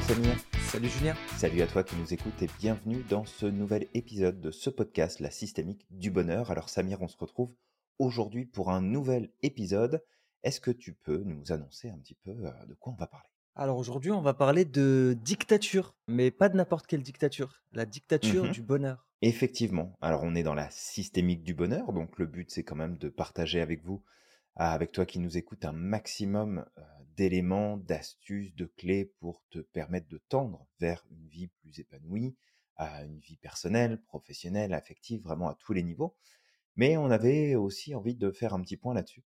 Salut Samir. Salut Julien. Salut à toi qui nous écoutes et bienvenue dans ce nouvel épisode de ce podcast, La systémique du bonheur. Alors Samir, on se retrouve aujourd'hui pour un nouvel épisode. Est-ce que tu peux nous annoncer un petit peu euh, de quoi on va parler? Alors aujourd'hui, on va parler de dictature, mais pas de n'importe quelle dictature, la dictature Mhm. du bonheur. Effectivement. Alors on est dans la systémique du bonheur, donc le but c'est quand même de partager avec vous, avec toi qui nous écoute, un maximum euh, d'éléments, d'astuces, de clés pour te permettre de tendre vers une vie plus épanouie, à une vie personnelle, professionnelle, affective, vraiment à tous les niveaux. Mais on avait aussi envie de faire un petit point là-dessus,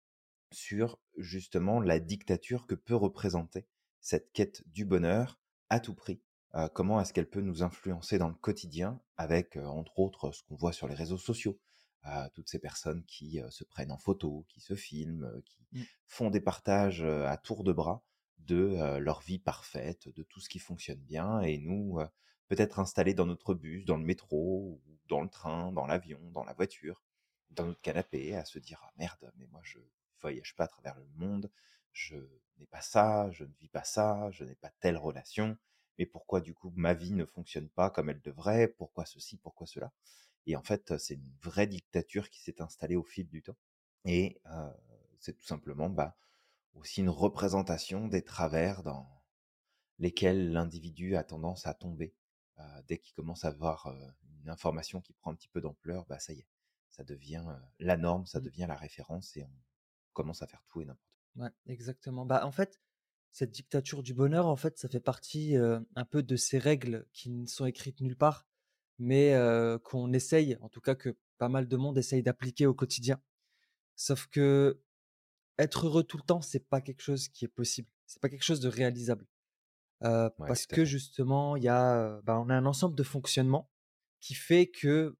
sur justement la dictature que peut représenter cette quête du bonheur à tout prix. Euh, comment est-ce qu'elle peut nous influencer dans le quotidien avec, euh, entre autres, ce qu'on voit sur les réseaux sociaux, euh, toutes ces personnes qui euh, se prennent en photo, qui se filment, euh, qui Mm. font des partages euh, à tour de bras de leur vie parfaite, de tout ce qui fonctionne bien, et nous, peut-être installés dans notre bus, dans le métro, ou dans le train, dans l'avion, dans la voiture, dans notre canapé, à se dire ah merde, mais moi je voyage pas à travers le monde, je n'ai pas ça, je ne vis pas ça, je n'ai pas telle relation, mais pourquoi du coup ma vie ne fonctionne pas comme elle devrait, pourquoi ceci, pourquoi cela? Et en fait, c'est une vraie dictature qui s'est installée au fil du temps, et euh, c'est tout simplement bah, aussi une représentation des travers dans lesquels l'individu a tendance à tomber. Euh, dès qu'il commence à avoir euh, une information qui prend un petit peu d'ampleur, bah ça y est, ça devient la norme, ça Mm. devient la référence et on commence à faire tout et n'importe Ouais, exactement. Bah en fait, cette dictature du bonheur, en fait, ça fait partie euh, un peu de ces règles qui ne sont écrites nulle part, mais euh, qu'on essaye, en tout cas que pas mal de monde essaye d'appliquer au quotidien. Sauf que être heureux tout le temps, c'est pas quelque chose qui est possible. C'est pas quelque chose de réalisable. Euh. Ouais, parce que justement, il y a, bah, on a un ensemble de fonctionnements qui fait que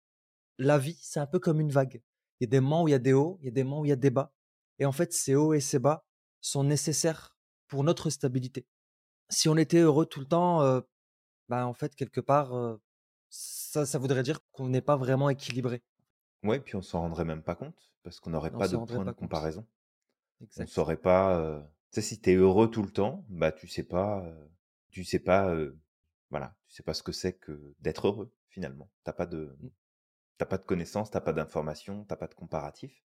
la vie, c'est un peu comme une vague. Il y a des moments où il y a des hauts, il y a des moments où il y a des bas. Et en fait, ces hauts et ces bas sont nécessaires pour notre stabilité. Si on était heureux tout le temps, euh, bah, en fait, quelque part, ça, ça voudrait dire qu'on n'est pas vraiment équilibré. Ouais, puis on s'en rendrait même pas compte parce qu'on n'aurait pas de point de pas comparaison. On Exact. saurait pas. euh, Tu sais, si t'es heureux tout le temps, bah tu sais pas, euh, tu sais pas, euh, voilà, tu sais pas ce que c'est que d'être heureux finalement. T'as pas de, t'as pas de connaissances, t'as pas d'informations, t'as pas de comparatif.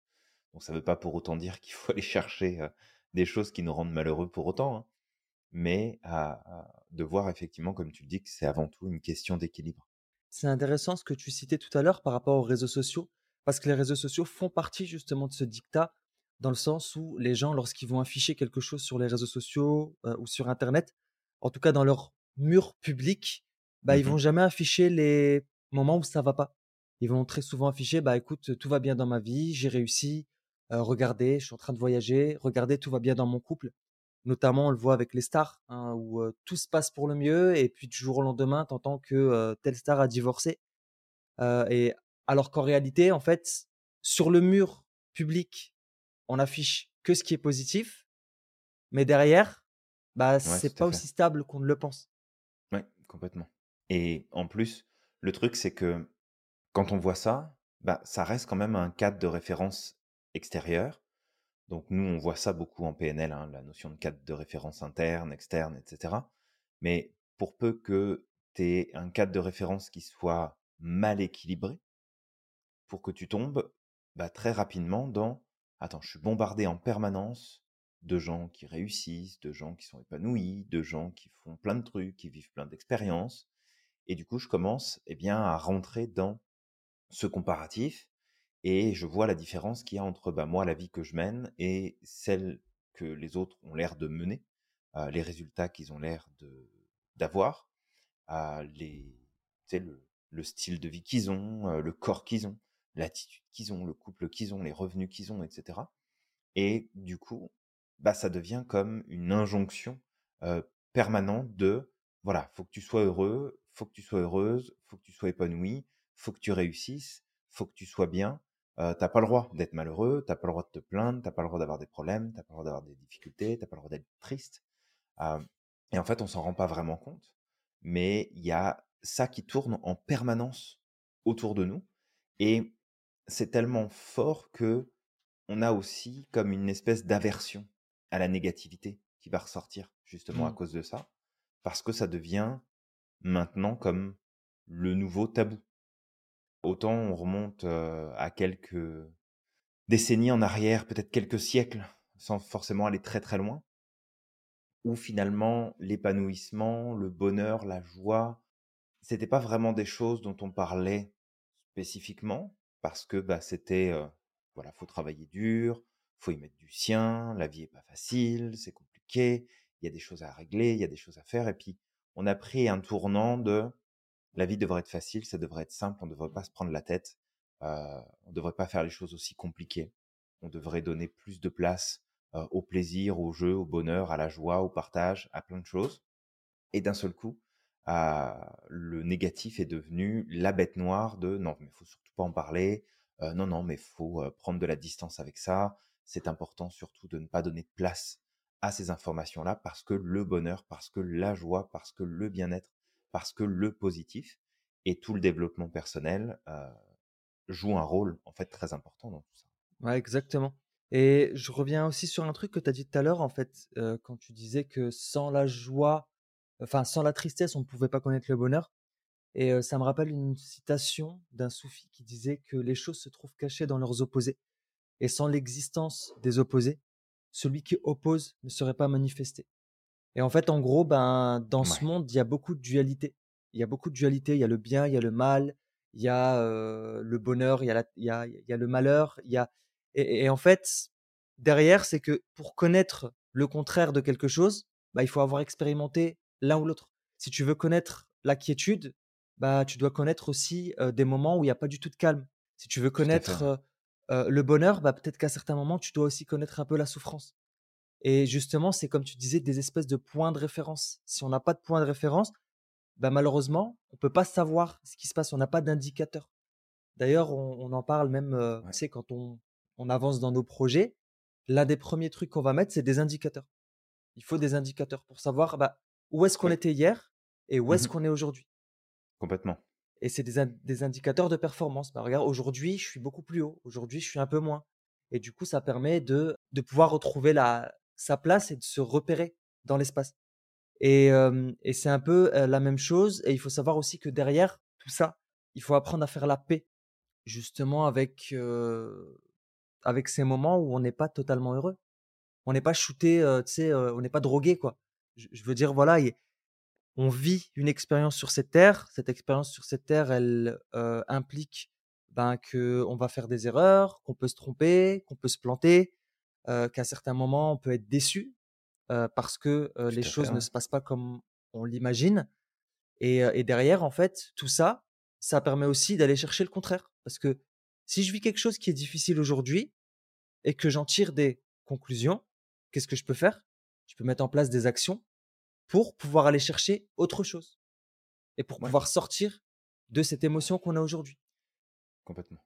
Donc ça veut pas pour autant dire qu'il faut aller chercher des choses qui nous rendent malheureux pour autant, hein, mais à, à- de voir effectivement, comme tu le dis, que c'est avant tout une question d'équilibre. C'est intéressant ce que tu citais tout à l'heure par rapport aux réseaux sociaux, parce que les réseaux sociaux font partie justement de ce dictat, dans le sens où les gens, lorsqu'ils vont afficher quelque chose sur les réseaux sociaux euh, ou sur Internet, en tout cas dans leur mur public, bah, ils vont jamais afficher les moments où ça va pas. Ils vont très souvent afficher, bah écoute, tout va bien dans ma vie, j'ai réussi, euh, regardez, je suis en train de voyager, regardez, tout va bien dans mon couple. Notamment, on le voit avec les stars, hein, où euh, tout se passe pour le mieux, et puis du jour au lendemain, t'entends que euh, telle star a divorcé. Euh, et alors qu'en réalité, en fait, sur le mur public, on affiche que ce qui est positif, mais derrière, bah Ouais, c'est pas aussi stable qu'on ne le pense. Ouais, complètement. Et en plus, le truc, c'est que quand on voit ça, bah, ça reste quand même un cadre de référence extérieur. Donc nous, on voit ça beaucoup en PNL, hein, la notion de cadre de référence interne, externe, etc. Mais pour peu que tu aies un cadre de référence qui soit mal équilibré, pour que tu tombes bah, très rapidement dans attends, je suis bombardé en permanence de gens qui réussissent, de gens qui sont épanouis, de gens qui font plein de trucs, qui vivent plein d'expériences. Et du coup, je commence eh bien, à rentrer dans ce comparatif et je vois la différence qu'il y a entre bah, moi, la vie que je mène et celle que les autres ont l'air de mener, les résultats qu'ils ont l'air d'avoir, euh, le, le style de vie qu'ils ont, le corps qu'ils ont, l'attitude qu'ils ont, le couple qu'ils ont, les revenus qu'ils ont, etc. Et du coup, bah, ça devient comme une injonction permanente de voilà, faut que tu sois heureux, faut que tu sois heureuse, faut que tu sois épanoui, faut que tu réussisses, faut que tu sois bien. Euh, t'as pas le droit d'être malheureux, t'as pas le droit de te plaindre, t'as pas le droit d'avoir des problèmes, t'as pas le droit d'avoir des difficultés, t'as pas le droit d'être triste. Euh, et en fait, on s'en rend pas vraiment compte, mais il y a ça qui tourne en permanence autour de nous, et c'est tellement fort que on a aussi comme une espèce d'aversion à la négativité qui va ressortir justement à Mm. cause de ça. parce que ça devient maintenant comme le nouveau tabou. Autant on remonte à quelques décennies en arrière, peut-être quelques siècles, sans forcément aller très très loin, où finalement l'épanouissement, le bonheur, la joie, c'était pas vraiment des choses dont on parlait spécifiquement, parce que bah, c'était, voilà, faut travailler dur, faut y mettre du sien, la vie est pas facile, c'est compliqué, il y a des choses à régler, il y a des choses à faire, et puis on a pris un tournant de la vie devrait être facile, ça devrait être simple, on ne devrait pas se prendre la tête, on ne devrait pas faire les choses aussi compliquées, on devrait donner plus de place au plaisir, au jeu, au bonheur, à la joie, au partage, à plein de choses. Et d'un seul coup, le négatif est devenu la bête noire de non, mais faut surtout pas en parler, non, non, mais il faut prendre de la distance avec ça, c'est important surtout de ne pas donner de place à ces informations-là parce que le bonheur, parce que la joie, parce que le bien-être, parce que le positif et tout le développement personnel joue un rôle en fait très important dans tout ça. Ouais, exactement. Et je reviens aussi sur un truc que tu as dit tout à l'heure, en fait, quand tu disais que sans la joie, enfin sans la tristesse, on ne pouvait pas connaître le bonheur. Et ça me rappelle une citation d'un soufi qui disait que les choses se trouvent cachées dans leurs opposés. Et sans l'existence des opposés, celui qui oppose ne serait pas manifesté. Et en fait, en gros, ben, dans ce monde, il y a beaucoup de dualité. Il y a beaucoup de dualité. Il y a le bien, il y a le mal, il y a le bonheur, il y a, il, y a, il y a le malheur. Il y a... Et, en fait, derrière, c'est que pour connaître le contraire de quelque chose, bah, il faut avoir expérimenté l'un ou l'autre. Si tu veux connaître la quiétude, bah, tu dois connaître aussi des moments où il n'y a pas du tout de calme. Si tu veux connaître le bonheur, bah, peut-être qu'à certains moments, tu dois aussi connaître un peu la souffrance. Et justement, c'est comme tu disais, des espèces de points de référence. Si on n'a pas de point de référence, bah, malheureusement, on ne peut pas savoir ce qui se passe. On n'a pas d'indicateur. D'ailleurs, on, en parle même, tu sais, quand on, on avance dans nos projets, l'un des premiers trucs qu'on va mettre, c'est des indicateurs. Il faut des indicateurs pour savoir bah, où est-ce qu'on était hier et où est-ce mmh qu'on est aujourd'hui. Complètement. Et c'est des, des, indicateurs de performance. Bah, regarde, aujourd'hui, je suis beaucoup plus haut. Aujourd'hui, je suis un peu moins. Et du coup, ça permet de, de pouvoir retrouver la, sa place et de se repérer dans l'espace. Et, et c'est un peu la même chose. Et il faut savoir aussi que derrière tout ça, il faut apprendre à faire la paix, justement avec, avec ces moments où on n'est pas totalement heureux. On n'est pas shooté, tu sais, on n'est pas drogué, quoi. Je, veux dire, voilà, on vit une expérience sur cette terre. Cette expérience sur cette terre, elle implique ben, qu'on va faire des erreurs, qu'on peut se tromper, qu'on peut se planter, qu'à certains moments, on peut être déçu parce que les choses ne se passent pas comme on l'imagine. Et, derrière, en fait, tout ça, ça permet aussi d'aller chercher le contraire. Parce que si je vis quelque chose qui est difficile aujourd'hui et que j'en tire des conclusions, qu'est-ce que je peux faire? Je peux mettre en place des actions pour pouvoir aller chercher autre chose et pour pouvoir sortir de cette émotion qu'on a aujourd'hui. Complètement.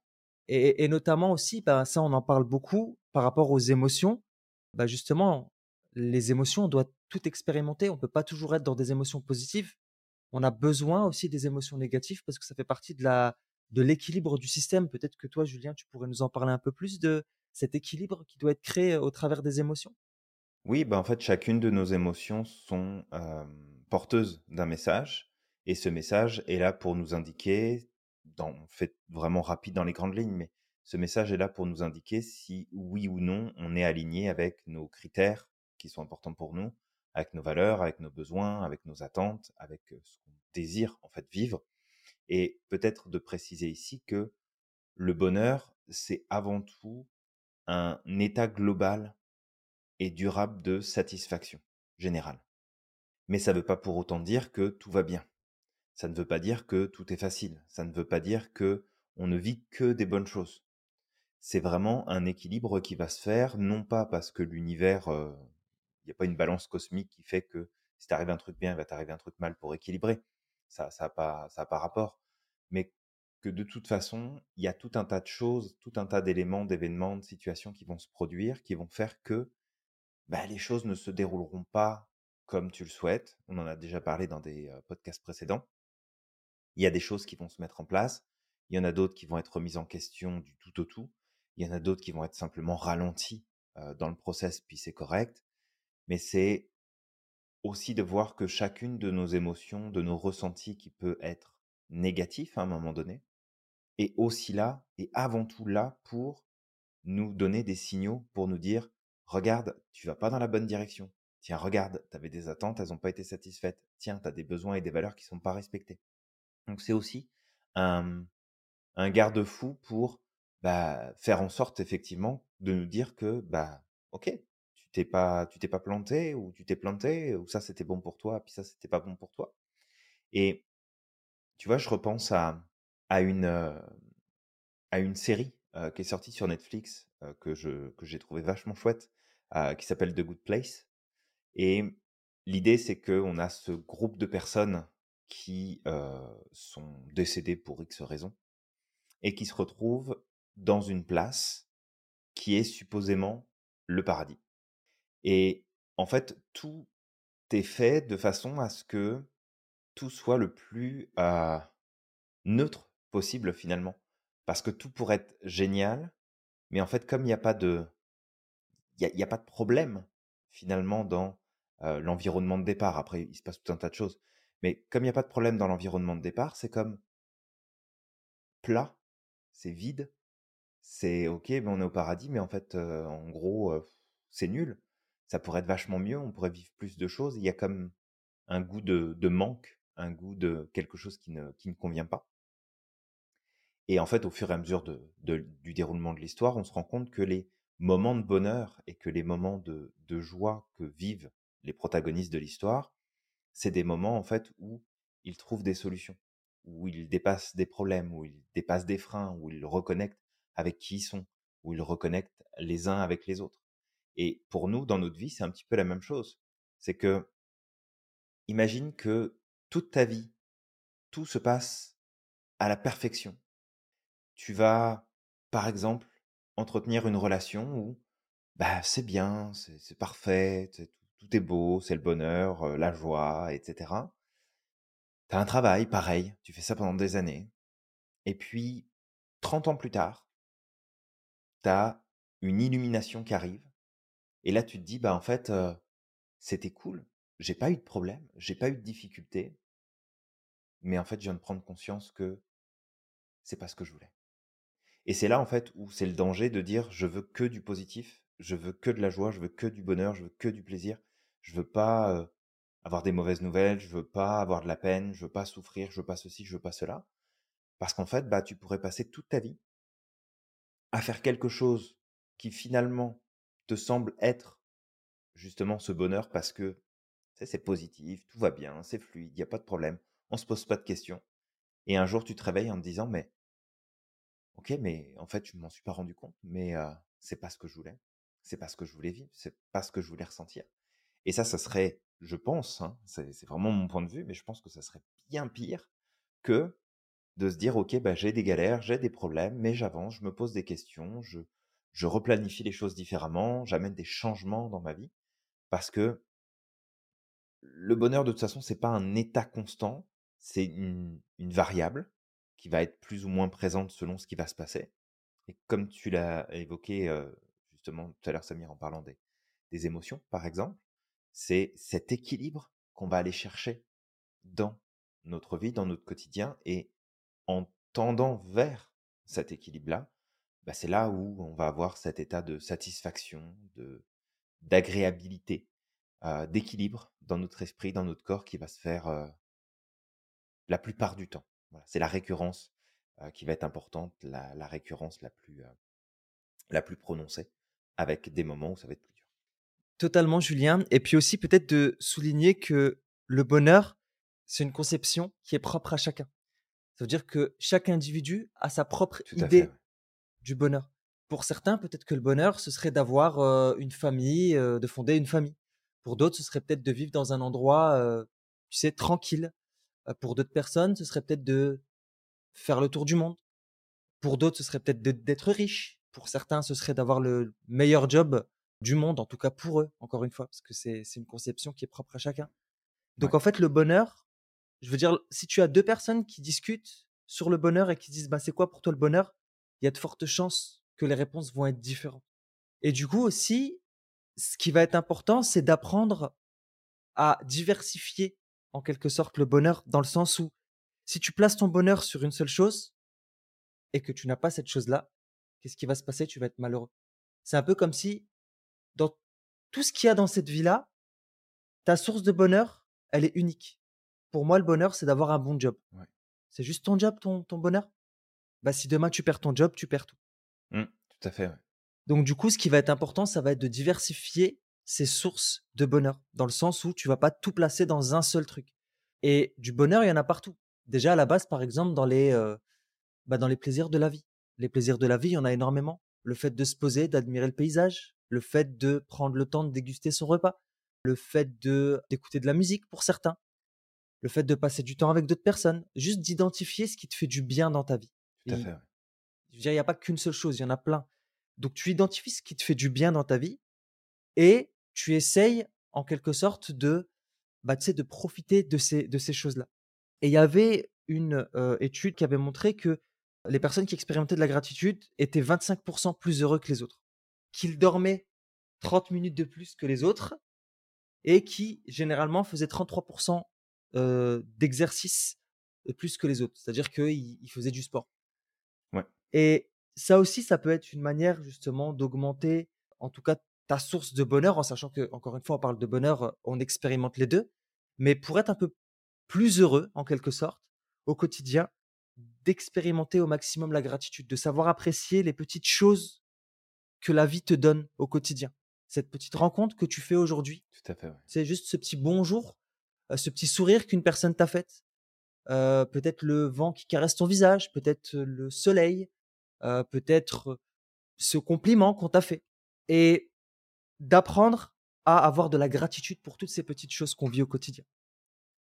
Et, notamment aussi, bah, ça on en parle beaucoup par rapport aux émotions. Bah, justement, les émotions, on doit tout expérimenter. On ne peut pas toujours être dans des émotions positives. On a besoin aussi des émotions négatives parce que ça fait partie de de l'équilibre du système. Peut-être que toi, Julien, tu pourrais nous en parler un peu plus de cet équilibre qui doit être créé au travers des émotions? Oui, bah en fait, chacune de nos émotions sont porteuses d'un message, et ce message est là pour nous indiquer on fait vraiment rapide dans les grandes lignes, mais ce message est là pour nous indiquer si oui ou non on est aligné avec nos critères qui sont importants pour nous, avec nos valeurs, avec nos besoins, avec nos attentes, avec ce qu'on désire en fait vivre. Et peut-être de préciser ici que le bonheur, c'est avant tout un état global et durable de satisfaction générale. Mais ça ne veut pas pour autant dire que tout va bien. Ça ne veut pas dire que tout est facile. Ça ne veut pas dire que on ne vit que des bonnes choses. C'est vraiment un équilibre qui va se faire, non pas parce que l'univers, il n'y a pas une balance cosmique qui fait que si t'arrive un truc bien, il va t'arriver un truc mal pour équilibrer. Ça, n'a pas, rapport. Mais que de toute façon, il y a tout un tas de choses, tout un tas d'éléments, d'événements, de situations qui vont se produire, qui vont faire que bah, les choses ne se dérouleront pas comme tu le souhaites. On en a déjà parlé dans des podcasts précédents. Il y a des choses qui vont se mettre en place, il y en a d'autres qui vont être remises en question du tout au tout, il y en a d'autres qui vont être simplement ralenties dans le process, puis c'est correct. Mais c'est aussi de voir que chacune de nos émotions, de nos ressentis qui peut être négatif à un moment donné, est aussi là et avant tout là pour nous donner des signaux, pour nous dire regarde, tu vas pas dans la bonne direction. Tiens, regarde, tu avais des attentes, elles n'ont pas été satisfaites. Tiens, tu as des besoins et des valeurs qui ne sont pas respectés. Donc c'est aussi un, un garde-fou pour bah, faire en sorte effectivement de nous dire que bah ok, tu t'es pas tu t'es pas planté ou tu t'es planté ou ça c'était bon pour toi puis ça c'était pas bon pour toi. Et tu vois, je repense à à une à une série qui est sortie sur Netflix que je que j'ai trouvé vachement chouette qui s'appelle The Good Place et l'idée c'est que on a ce groupe de personnes qui sont décédées pour X raisons et qui se retrouvent dans une place qui est supposément le paradis. Et en fait, tout est fait de façon à ce que tout soit le plus neutre possible finalement. Parce que tout pourrait être génial, mais en fait, comme il n'y a pas de, il y a, pas de problème finalement dans l'environnement de départ. Après, il se passe tout un tas de choses, mais comme il n'y a pas de problème dans l'environnement de départ, c'est comme plat, c'est vide, c'est ok, mais on est au paradis, mais en fait, en gros, c'est nul. Ça pourrait être vachement mieux, on pourrait vivre plus de choses. Il y a comme un goût de, manque, un goût de quelque chose qui ne, qui ne convient pas. Et en fait, au fur et à mesure du déroulement de l'histoire, on se rend compte que les moments de bonheur et que les moments de, joie que vivent les protagonistes de l'histoire, c'est des moments en fait où ils trouvent des solutions, où ils dépassent des problèmes, où ils dépassent des freins, où ils reconnectent avec qui ils sont, où ils reconnectent les uns avec les autres. Et pour nous, dans notre vie, c'est un petit peu la même chose. C'est que, imagine que toute ta vie, tout se passe à la perfection. Tu vas, par exemple, entretenir une relation où bah, c'est bien, c'est parfait, tout est beau, c'est le bonheur, la joie, etc. Tu as un travail, pareil, tu fais ça pendant des années. Et puis, 30 ans plus tard, tu as une illumination qui arrive. Et là, tu te dis, bah en fait, c'était cool. J'ai pas eu de problème, j'ai pas eu de difficulté. Mais en fait, je viens de prendre conscience que c'est pas ce que je voulais. Et c'est là, en fait, où c'est le danger de dire je veux que du positif, je veux que de la joie, je veux que du bonheur, je veux que du plaisir. Je veux pas avoir des mauvaises nouvelles, je veux pas avoir de la peine, je veux pas souffrir, je veux pas ceci, je veux pas cela. Parce qu'en fait, bah, tu pourrais passer toute ta vie à faire quelque chose qui finalement te semble être justement ce bonheur parce que c'est positif, tout va bien, c'est fluide, il n'y a pas de problème, on se pose pas de questions. Et un jour, tu te réveilles en te disant, mais Ok, mais en fait, je ne m'en suis pas rendu compte, mais c'est pas ce que je voulais. C'est pas ce que je voulais vivre, c'est pas ce que je voulais ressentir. Et ça, ça serait, je pense, hein, c'est vraiment mon point de vue, mais je pense que ça serait bien pire que de se dire, ok, bah, j'ai des galères, j'ai des problèmes, mais j'avance, je me pose des questions, je, je replanifie les choses différemment, j'amène des changements dans ma vie, parce que le bonheur, de toute façon, c'est pas un état constant, c'est une variable qui va être plus ou moins présente selon ce qui va se passer. Et comme tu l'as évoqué justement tout à l'heure, Samir, en parlant des, des émotions, par exemple, c'est cet équilibre qu'on va aller chercher dans notre vie, dans notre quotidien, et en tendant vers cet équilibre-là, bah c'est là où on va avoir cet état de satisfaction, de d'agréabilité, d'équilibre dans notre esprit, dans notre corps, qui va se faire la plupart du temps c'est la récurrence qui va être importante, la, récurrence la plus, la plus prononcée, avec des moments où ça va être plus dur. Totalement, Julien. Et puis aussi peut-être de souligner que le bonheur, c'est une conception qui est propre à chacun. Ça veut dire que chaque individu a sa propre idée du bonheur. Pour certains, peut-être que le bonheur, ce serait d'avoir une famille, de fonder une famille. Pour d'autres, ce serait peut-être de vivre dans un endroit, tu sais, tranquille, pour d'autres personnes, ce serait peut-être de faire le tour du monde. Pour d'autres, ce serait peut-être d'être riche. Pour certains, ce serait d'avoir le meilleur job du monde, en tout cas pour eux, encore une fois, parce que c'est une conception qui est propre à chacun. Donc en fait, le bonheur, je veux dire, si tu as deux personnes qui discutent sur le bonheur et qui disent, bah, c'est quoi pour toi le bonheur Il y a de fortes chances que les réponses vont être différentes. Et du coup aussi, ce qui va être important, c'est d'apprendre à diversifier en quelque sorte le bonheur dans le sens où si tu places ton bonheur sur une seule chose et que tu n'as pas cette chose-là, qu'est-ce qui va se passer? Tu vas être malheureux. C'est un peu comme si dans tout ce qu'il y a dans cette vie-là, ta source de bonheur, elle est unique. Pour moi, le bonheur, c'est d'avoir un bon job. C'est juste ton job, ton, ton bonheur? Bah, si demain tu perds ton job, tu perds tout. Mmh, tout à fait. Donc du coup, ce qui va être important, ça va être de diversifier ses sources de bonheur, dans le sens où tu vas pas tout placer dans un seul truc. Et du bonheur, il y en a partout. Déjà à la base, par exemple, dans les, euh, bah, dans les plaisirs de la vie. Les plaisirs de la vie, il y en a énormément. Le fait de se poser, d'admirer le paysage, le fait de prendre le temps de déguster son repas, le fait de d'écouter de la musique pour certains, le fait de passer du temps avec d'autres personnes, juste d'identifier ce qui te fait du bien dans ta vie. Tout à fait. il n'y a pas qu'une seule chose, il y en a plein. Donc tu identifies ce qui te fait du bien dans ta vie et tu essayes en quelque sorte de, bah, de profiter de ces, de ces choses-là. Et il y avait une étude qui avait montré que les personnes qui expérimentaient de la gratitude étaient 25% plus heureux que les autres, qu'ils dormaient 30 minutes de plus que les autres et qui généralement faisaient 33% d'exercice plus que les autres. C'est-à-dire qu'ils faisaient du sport. Ouais. Et ça aussi, ça peut être une manière justement d'augmenter, en tout cas, ta source de bonheur, en sachant que, encore une fois, on parle de bonheur, on expérimente les deux. Mais pour être un peu plus heureux, en quelque sorte, au quotidien, d'expérimenter au maximum la gratitude, de savoir apprécier les petites choses que la vie te donne au quotidien. Cette petite rencontre que tu fais aujourd'hui. Tout à fait. C'est juste ce petit bonjour, ce petit sourire qu'une personne t'a fait. Euh, peut-être le vent qui caresse ton visage, peut-être le soleil, euh, peut-être ce compliment qu'on t'a fait. Et d'apprendre à avoir de la gratitude pour toutes ces petites choses qu'on vit au quotidien.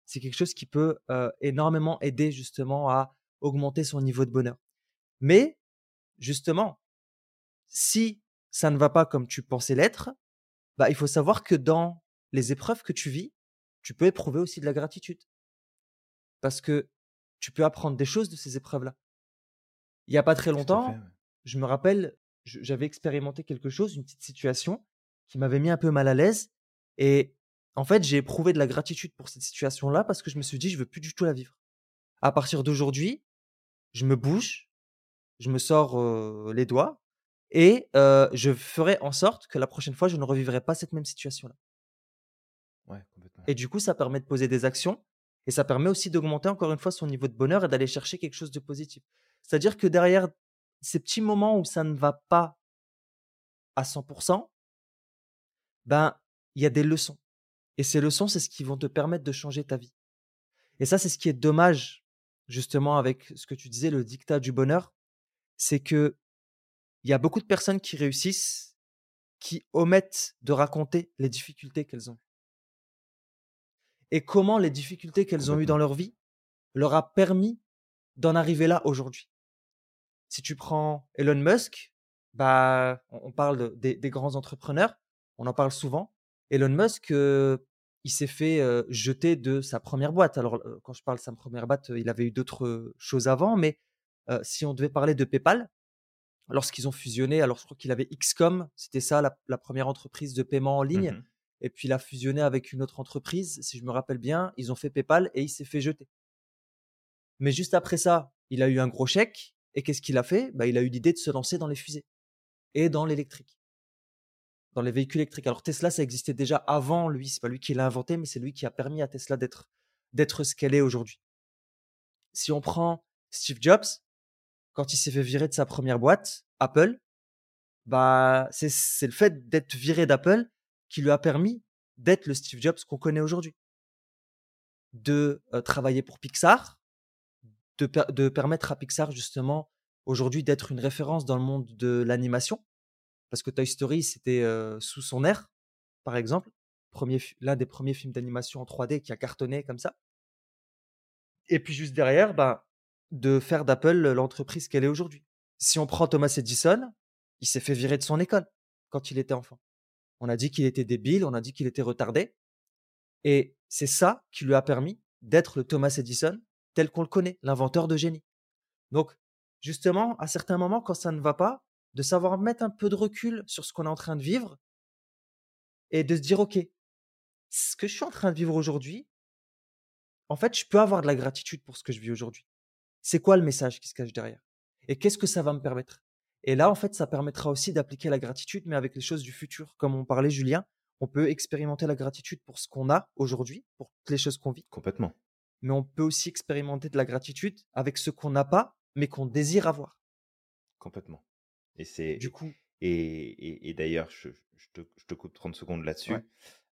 C'est quelque chose qui peut énormément aider justement à augmenter son niveau de bonheur. Mais justement, si ça ne va pas comme tu pensais l'être, bah, il faut savoir que dans les épreuves que tu vis, tu peux éprouver aussi de la gratitude. Parce que tu peux apprendre des choses de ces épreuves-là. Il n'y a pas très longtemps, je me rappelle, j'avais expérimenté quelque chose, une petite situation qui m'avait mis un peu mal à l'aise. Et en fait, j'ai éprouvé de la gratitude pour cette situation-là parce que je me suis dit, je veux plus du tout la vivre. À partir d'aujourd'hui, je me bouge, je me sors les doigts et je ferai en sorte que la prochaine fois, je ne revivrai pas cette même situation-là. Et du coup, ça permet de poser des actions et ça permet aussi d'augmenter encore une fois son niveau de bonheur et d'aller chercher quelque chose de positif. C'est-à-dire que derrière ces petits moments où ça ne va pas à 100%, ben, il y a des leçons. Et ces leçons, c'est ce qui vont te permettre de changer ta vie. Et ça, c'est ce qui est dommage, justement, avec ce que tu disais, le dictat du bonheur. C'est que il y a beaucoup de personnes qui réussissent, qui omettent de raconter les difficultés qu'elles ont. Et comment les difficultés qu'elles ont eues dans leur vie leur a permis d'en arriver là aujourd'hui? Si tu prends Elon Musk, bah, on parle des grands entrepreneurs, on en parle souvent. Elon Musk, il s'est fait jeter de sa première boîte. Alors, quand je parle de sa première boîte, il avait eu d'autres choses avant, mais si on devait parler de PayPal, lorsqu'ils ont fusionné, alors je crois qu'il avait XCOM, c'était ça la, première entreprise de paiement en ligne, mmh et puis il a fusionné avec une autre entreprise, si je me rappelle bien, ils ont fait PayPal et il s'est fait jeter. Mais juste après ça, il a eu un gros chèque, et qu'est-ce qu'il a fait? Bah, Il a eu l'idée de se lancer dans les fusées et dans l'électrique dans les véhicules électriques. Alors Tesla, ça existait déjà avant lui, c'est pas lui qui l'a inventé, mais c'est lui qui a permis à Tesla d'être d'être ce qu'elle est aujourd'hui. Si on prend Steve Jobs, quand il s'est fait virer de sa première boîte, Apple, bah c'est le fait d'être viré d'Apple qui lui a permis d'être le Steve Jobs qu'on connaît aujourd'hui. De travailler pour Pixar, de, permettre à Pixar justement aujourd'hui d'être une référence dans le monde de l'animation, parce que Toy Story, c'était sous son air, par exemple, l'un des premiers films d'animation en 3D qui a cartonné comme ça. Et puis juste derrière, ben, de faire d'Apple l'entreprise qu'elle est aujourd'hui. Si on prend Thomas Edison, il s'est fait virer de son école quand il était enfant. On a dit qu'il était débile, on a dit qu'il était retardé. Et c'est ça qui lui a permis d'être le Thomas Edison tel qu'on le connaît, l'inventeur de génie. Donc, justement, à certains moments, quand ça ne va pas, de savoir mettre un peu de recul sur ce qu'on est en train de vivre et de se dire, OK, ce que je suis en train de vivre aujourd'hui, en fait, je peux avoir de la gratitude pour ce que je vis aujourd'hui. C'est quoi le message qui se cache derrière? Et qu'est-ce que ça va me permettre? Et là, en fait, ça permettra aussi d'appliquer la gratitude, mais avec les choses du futur. Comme on parlait, Julien, on peut expérimenter la gratitude pour ce qu'on a aujourd'hui, pour toutes les choses qu'on vit. Complètement. Mais on peut aussi expérimenter de la gratitude avec ce qu'on n'a pas, mais qu'on désire avoir. Complètement. Et c'est Du coup, et, et, d'ailleurs, je, je, te, je, te, coupe 30 secondes là-dessus.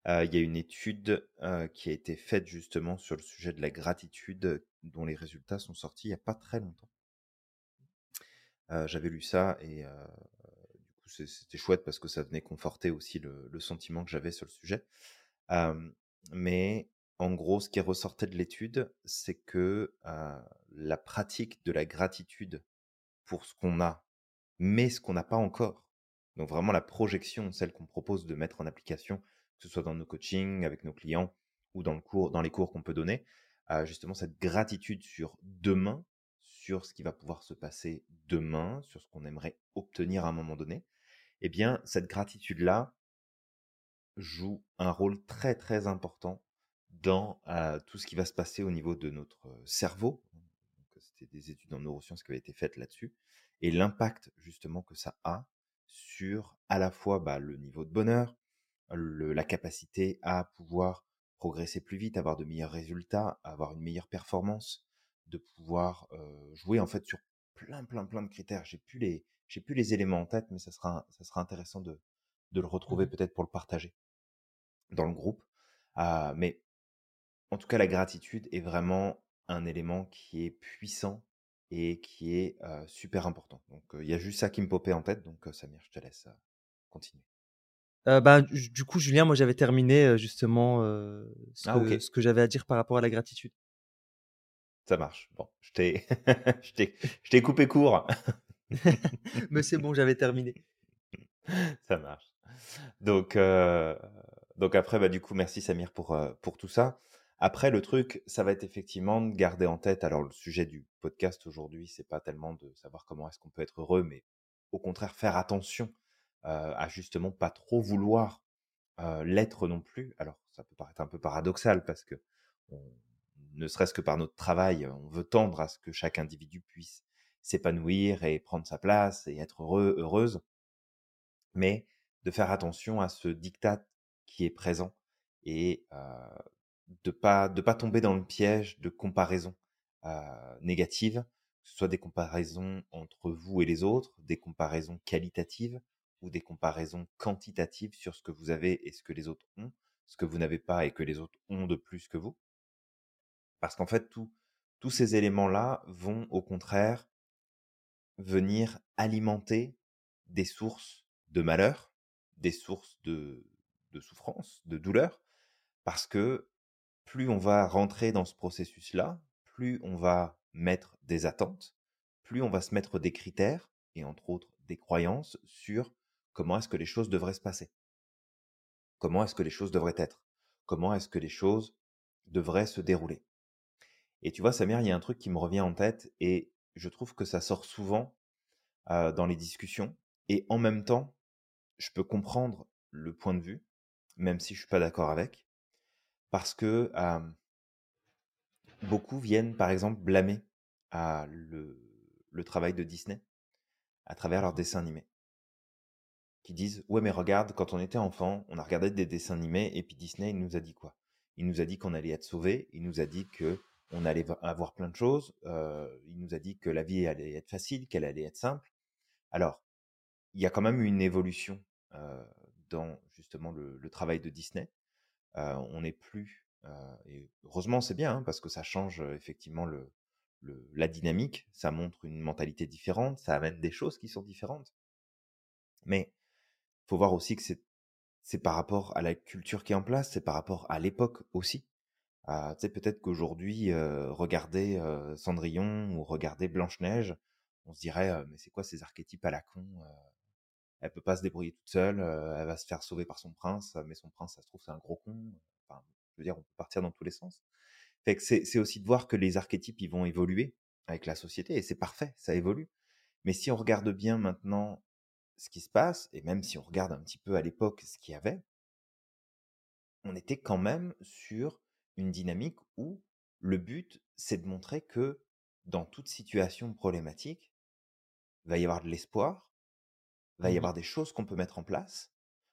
Euh, il y a une étude euh, qui a été faite justement sur le sujet de la gratitude, dont les résultats sont sortis il n'y a pas très longtemps. Euh, J'avais lu ça et coup c'était chouette parce que ça venait conforter aussi le, sentiment que j'avais sur le sujet. mais en gros, ce qui ressortait de l'étude, c'est que la pratique de la gratitude pour ce qu'on a, mais ce qu'on n'a pas encore, donc vraiment la projection, celle qu'on propose de mettre en application, que ce soit dans nos coachings, avec nos clients ou dans, le cours, dans les cours qu'on peut donner, justement cette gratitude sur demain, sur ce qui va pouvoir se passer demain, sur ce qu'on aimerait obtenir à un moment donné, eh bien cette gratitude-là joue un rôle très très important dans tout ce qui va se passer au niveau de notre cerveau. C'était des études en neurosciences qui avaient été faites là-dessus. Et l'impact justement que ça a sur à la fois bah, le niveau de bonheur, la capacité à pouvoir progresser plus vite, avoir de meilleurs résultats, avoir une meilleure performance, de pouvoir jouer en fait sur plein plein plein de critères. J'ai plus les j'ai plus les éléments en tête, mais ça sera ça sera intéressant de de le retrouver mmh peut-être pour le partager dans le groupe. Ah, mais en tout cas, la gratitude est vraiment un élément qui est puissant et qui est super important. Donc, il y a juste ça qui me popait en tête. Donc, Samir, je te laisse continuer. bah, du coup, Julien, moi, j'avais terminé justement ce ah, ce que j'avais à dire par rapport à la gratitude. Ça marche. Bon, je t'ai, je t'ai coupé court. Mais c'est bon, j'avais terminé. Ça marche. Donc, donc après, bah, du coup, merci Samir pour, pour tout ça. Après, le truc, ça va être effectivement de garder en tête. Alors, le sujet du podcast aujourd'hui, c'est pas tellement de savoir comment est-ce qu'on peut être heureux, mais au contraire faire attention à justement pas trop vouloir l'être non plus. Alors, ça peut paraître un peu paradoxal parce que ne serait-ce que par notre travail, on veut tendre à ce que chaque individu puisse s'épanouir et prendre sa place et être heureux, heureuse, mais de faire attention à ce diktat qui est présent et de pas de pas tomber dans le piège de comparaison euh, négative, que ce soit des comparaisons entre vous et les autres, des comparaisons qualitatives ou des comparaisons quantitatives sur ce que vous avez et ce que les autres ont, ce que vous n'avez pas et que les autres ont de plus que vous. Parce qu'en fait, tous ces éléments-là vont au contraire venir alimenter des sources de malheur, des sources de, souffrance, de douleur, parce que plus on va rentrer dans ce processus-là, plus on va mettre des attentes, plus on va se mettre des critères, et entre autres des croyances, sur comment est-ce que les choses devraient se passer. Comment est-ce que les choses devraient être? Comment est-ce que les choses devraient se dérouler? Et tu vois, Samir, il y a un truc qui me revient en tête, et je trouve que ça sort souvent dans les discussions, et en même temps, je peux comprendre le point de vue, même si je suis pas d'accord avec, parce que beaucoup viennent, par exemple, blâmer le, le, travail de Disney à travers leurs dessins animés. Qui disent Ouais, mais regarde, quand on était enfant, on a regardé des dessins animés et puis Disney, il nous a dit quoi? Il nous a dit qu'on allait être sauvé, il nous a dit que on allait avoir plein de choses, il nous a dit que la vie allait être facile, qu'elle allait être simple. Alors, il y a quand même une évolution dans justement le travail de Disney on n'est plus, et heureusement c'est bien hein, parce que ça change effectivement le, la dynamique, ça montre une mentalité différente, ça amène des choses qui sont différentes. Mais faut voir aussi que c'est par rapport à la culture qui est en place, c'est par rapport à l'époque aussi. Ah, tu sais, peut-être qu'aujourd'hui, regarder Cendrillon ou regarder Blanche-Neige, on se dirait, mais c'est quoi ces archétypes à la con elle peut pas se débrouiller toute seule, euh, elle va se faire sauver par son prince, mais son prince, ça se trouve, c'est un gros con. Enfin, je veux dire, on peut partir dans tous les sens. Fait que c'est aussi de voir que les archétypes, ils vont évoluer avec la société, et c'est parfait, ça évolue. Mais si on regarde bien maintenant ce qui se passe, et même si on regarde un petit peu à l'époque ce qu'il y avait, on était quand même sur une dynamique où le but, c'est de montrer que dans toute situation problématique, va y avoir de l'espoir, va y Mmh avoir des choses qu'on peut mettre en place.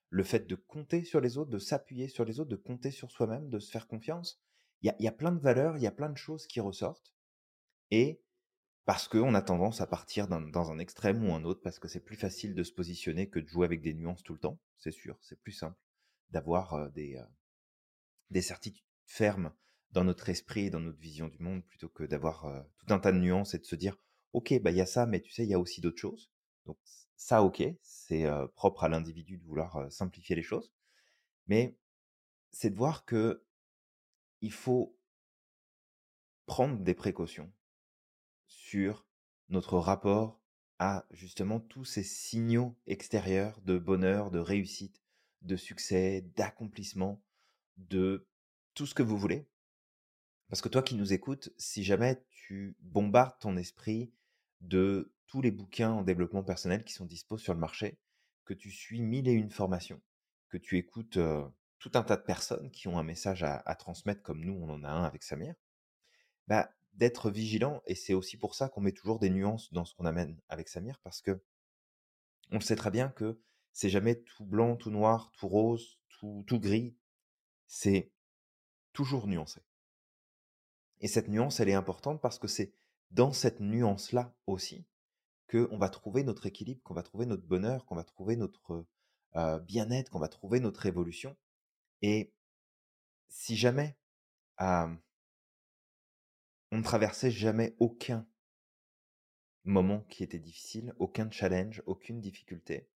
Le fait de compter sur les autres, de s'appuyer sur les autres, de compter sur soi-même, de se faire confiance. Il y a, il y a plein de valeurs, il y a plein de choses qui ressortent. Et parce qu'on a tendance à partir d'un- dans un extrême ou un autre, parce que c'est plus facile de se positionner que de jouer avec des nuances tout le temps, c'est sûr, c'est plus simple d'avoir des, euh, des certitudes fermes dans notre esprit et dans notre vision du monde plutôt que d'avoir euh, tout un tas de nuances et de se dire ok bah il y a ça mais tu sais il y a aussi d'autres choses. Donc ça ok c'est euh, propre à l'individu de vouloir euh, simplifier les choses. Mais c'est de voir que il faut prendre des précautions sur notre rapport à justement tous ces signaux extérieurs de bonheur, de réussite, de succès, d'accomplissement, de tout ce que vous voulez. Parce que toi qui nous écoutes, si jamais tu bombardes ton esprit de tous les bouquins en développement personnel qui sont dispos sur le marché, que tu suis mille et une formations, que tu écoutes tout un tas de personnes qui ont un message à, transmettre comme nous, on en a un avec Samir, bah, d'être vigilant. Et c'est aussi pour ça qu'on met toujours des nuances dans ce qu'on amène avec Samir, parce que on sait très bien que c'est jamais tout blanc, tout noir, tout rose, tout gris. C'est toujours nuancé. Et cette nuance, elle est importante parce que c'est dans cette nuance-là aussi qu'on va trouver notre équilibre, qu'on va trouver notre bonheur, qu'on va trouver notre bien-être, qu'on va trouver notre évolution. Et si jamais on ne traversait jamais aucun moment qui était difficile, aucun challenge, aucune difficulté,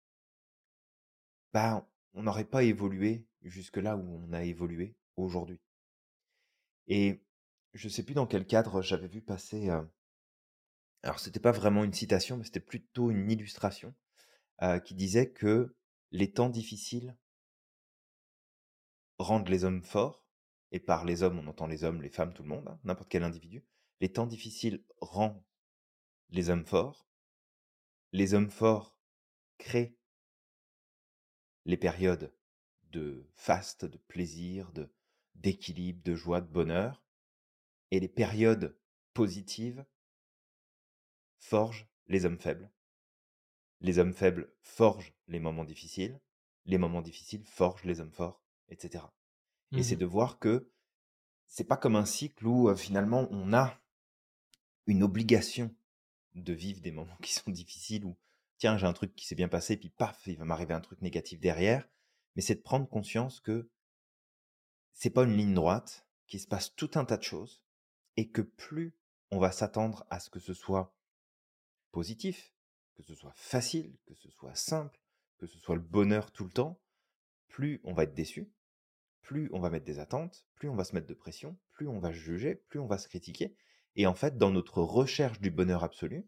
bah, on n'aurait pas évolué jusque là où on a évolué aujourd'hui. Et je sais plus dans quel cadre j'avais vu passer. alors, c'était pas vraiment une citation, mais c'était plutôt une illustration qui disait que les temps difficiles rendent les hommes forts. Et par les hommes, on entend les hommes, les femmes, tout le monde, hein, n'importe quel individu. Les temps difficiles rendent les hommes forts. Les hommes forts créent les périodes de faste, de plaisir, de d'équilibre, de joie, de bonheur. Et les périodes positives forgent les hommes faibles. Les hommes faibles forgent les moments difficiles. Les moments difficiles forgent les hommes forts, etc. Et c'est Mmh de voir que c'est pas comme un cycle où euh, finalement on a une obligation de vivre des moments qui sont difficiles ou tiens j'ai un truc qui s'est bien passé puis paf il va m'arriver un truc négatif derrière mais c'est de prendre conscience que c'est pas une ligne droite qu'il se passe tout un tas de choses et que plus on va s'attendre à ce que ce soit positif que ce soit facile que ce soit simple que ce soit le bonheur tout le temps plus on va être déçu plus on va mettre des attentes, plus on va se mettre de pression, plus on va juger, plus on va se critiquer. Et en fait, dans notre recherche du bonheur absolu,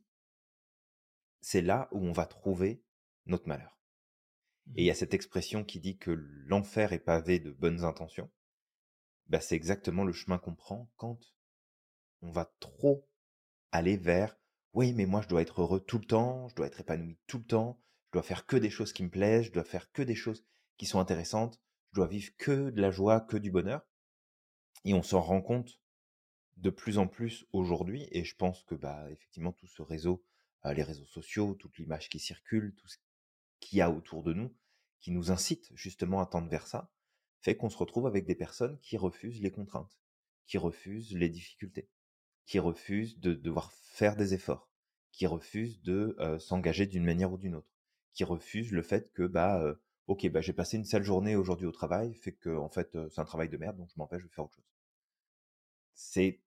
c'est là où on va trouver notre malheur. Et il y Mmh a cette expression qui dit que l'enfer est pavé de bonnes intentions. Bah, c'est exactement le chemin qu'on prend quand on va trop aller vers oui, mais moi je dois être heureux tout le temps, je dois être épanoui tout le temps, je dois faire que des choses qui me plaisent, je dois faire que des choses qui sont intéressantes, je dois vivre que de la joie, que du bonheur. Et on s'en rend compte de plus en plus aujourd'hui, et je pense que bah effectivement tout ce réseau, euh, les réseaux sociaux, toute l'image qui circule, tout ce qu'il y a autour de nous, qui nous incite justement à tendre vers ça, fait qu'on se retrouve avec des personnes qui refusent les contraintes, qui refusent les difficultés, qui refusent de devoir faire des efforts, qui refusent de s'engager d'une manière ou d'une autre, qui refusent le fait que bah ok bah j'ai passé une sale journée aujourd'hui au travail, fait que en fait c'est un travail de merde donc je m'empêche de faire autre chose. C'est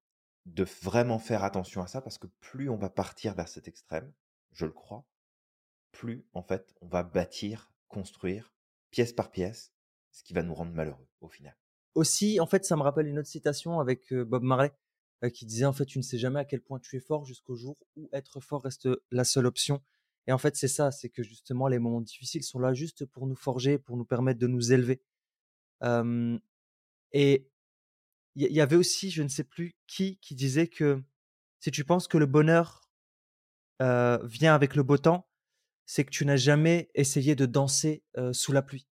de vraiment faire attention à ça parce que plus on va partir vers cet extrême, je le crois, plus en fait on va bâtir, construire pièce par pièce, ce qui va nous rendre malheureux au final. Aussi, en fait, ça me rappelle une autre citation avec, heu, Bob Marley, heu, qui disait: «En fait, tu ne sais jamais à quel point tu es fort jusqu'au jour où être fort reste la seule option» et en fait, c'est ça, c'est que justement les moments difficiles sont là juste pour nous forger, pour nous permettre de nous élever. Et il y avait aussi, je ne sais plus qui, qui disait que si tu penses que le bonheur, heu, vient avec le beau temps, c'est que tu n'as jamais essayé de danser, sous la pluie.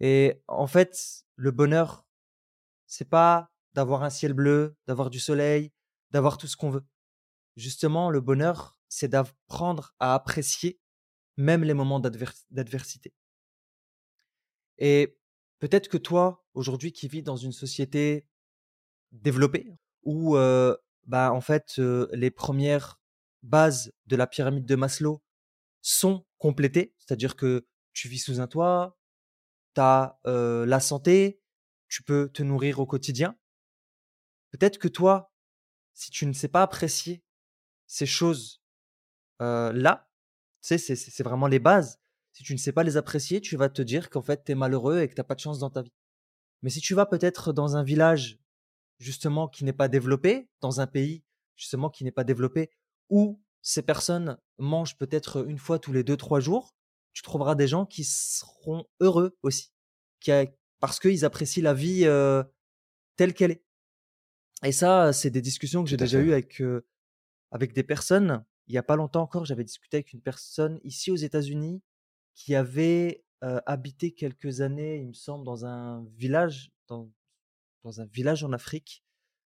Et en fait, le bonheur, c'est pas d'avoir un ciel bleu, d'avoir du soleil, d'avoir tout ce qu'on veut. Justement, le bonheur, c'est d'apprendre à apprécier même les moments d'adversité. Et peut-être que toi, aujourd'hui, qui vis dans une société développée, où bah, en fait, les premières bases de la pyramide de Maslow sont complétées, c'est-à-dire que tu vis sous un toit, la santé, tu peux te nourrir au quotidien. Peut-être que toi, si tu ne sais pas apprécier ces choses là, tu sais, c'est vraiment les bases. Si tu ne sais pas les apprécier, tu vas te dire qu'en fait, tu es malheureux et que tu pas de chance dans ta vie. Mais si tu vas peut-être dans un village, justement, qui n'est pas développé, dans un pays, justement, qui n'est pas développé, où ces personnes mangent peut-être une fois tous les deux, trois jours, tu trouveras des gens qui seront heureux aussi, qui parce qu'ils apprécient la vie telle qu'elle est. Et ça, c'est des discussions que j'ai déjà eues avec, avec des personnes. Il n'y a pas longtemps encore, j'avais discuté avec une personne ici aux États-Unis qui avait habité quelques années, il me semble, dans un village, dans, dans un village en Afrique.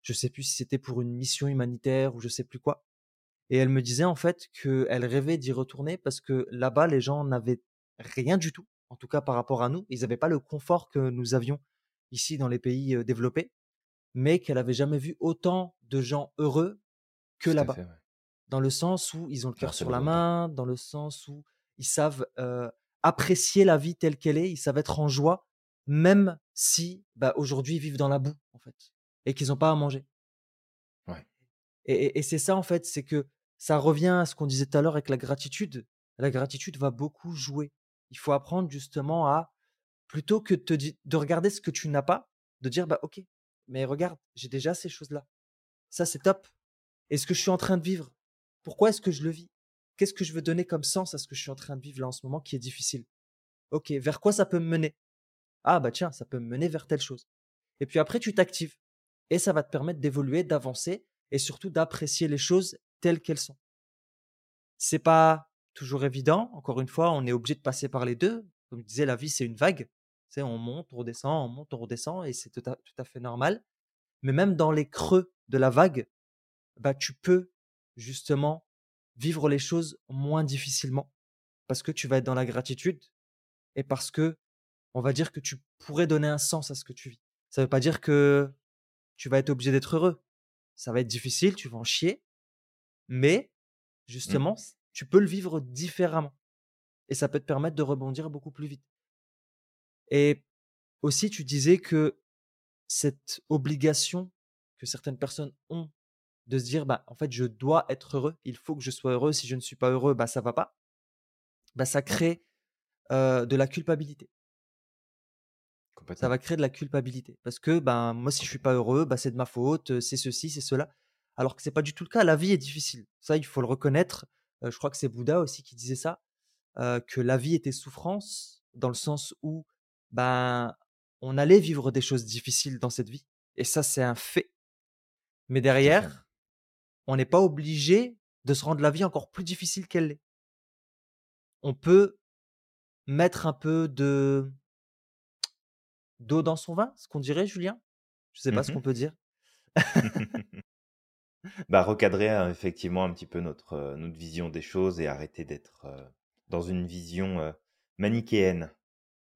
Je sais plus si c'était pour une mission humanitaire ou je sais plus quoi. Et elle me disait en fait qu'elle rêvait d'y retourner parce que là-bas, les gens n'avaient rien du tout, en tout cas par rapport à nous. Ils n'avaient pas le confort que nous avions ici dans les pays développés, mais qu'elle avait jamais vu autant de gens heureux que là-bas. Dans le sens où ils ont le cœur sur la main, dans le sens où ils savent apprécier la vie telle qu'elle est, ils savent être en joie, même si bah, aujourd'hui ils vivent dans la boue, en fait, et qu'ils n'ont pas à manger. Et, c'est ça, en fait, c'est que ça revient à ce qu'on disait tout à l'heure avec la gratitude. La gratitude va beaucoup jouer. Il faut apprendre justement à, plutôt que de, de regarder ce que tu n'as pas, de dire, bah ok, mais regarde, j'ai déjà ces choses-là. Ça, c'est top. Et ce que je suis en train de vivre, pourquoi est-ce que je le vis? Qu'est-ce que je veux donner comme sens à ce que je suis en train de vivre là en ce moment qui est difficile? Ok, vers quoi ça peut me mener? Ah bah tiens, ça peut me mener vers telle chose. Et puis après, tu t'actives. Et ça va te permettre d'évoluer, d'avancer et surtout d'apprécier les choses telles qu'elles sont. C'est pas toujours évident. Encore une fois, on est obligé de passer par les deux. Comme je disais, la vie, c'est une vague. Tu on monte, on redescend, on monte, on redescend, et c'est tout à, fait normal. Mais même dans les creux de la vague, bah, tu peux justement vivre les choses moins difficilement parce que tu vas être dans la gratitude et parce que on va dire que tu pourrais donner un sens à ce que tu vis. Ça ne veut pas dire que tu vas être obligé d'être heureux. Ça va être difficile, tu vas en chier, mais mmh. justement, tu peux le vivre différemment et ça peut te permettre de rebondir beaucoup plus vite. Et aussi, tu disais que cette obligation que certaines personnes ont de se dire, bah, en fait, je dois être heureux, il faut que je sois heureux, si je ne suis pas heureux, bah, ça va pas, bah, ça crée de la culpabilité. Ça va créer de la culpabilité. Parce que ben, moi, si je suis pas heureux, bah, c'est de ma faute, c'est ceci, c'est cela. Alors que c'est pas du tout le cas. La vie est difficile. Ça, il faut le reconnaître. je crois que c'est Bouddha aussi qui disait ça, que la vie était souffrance, dans le sens où ben, on allait vivre des choses difficiles dans cette vie. Et ça, c'est un fait. Mais derrière, on n'est pas obligé de se rendre la vie encore plus difficile qu'elle l'est. On peut mettre un peu de d'eau dans son vin, ce qu'on dirait, Julien? Je sais pas ce mmh qu'on peut dire. bah, recadrer hein, effectivement un petit peu notre, notre vision des choses et arrêter d'être dans une vision manichéenne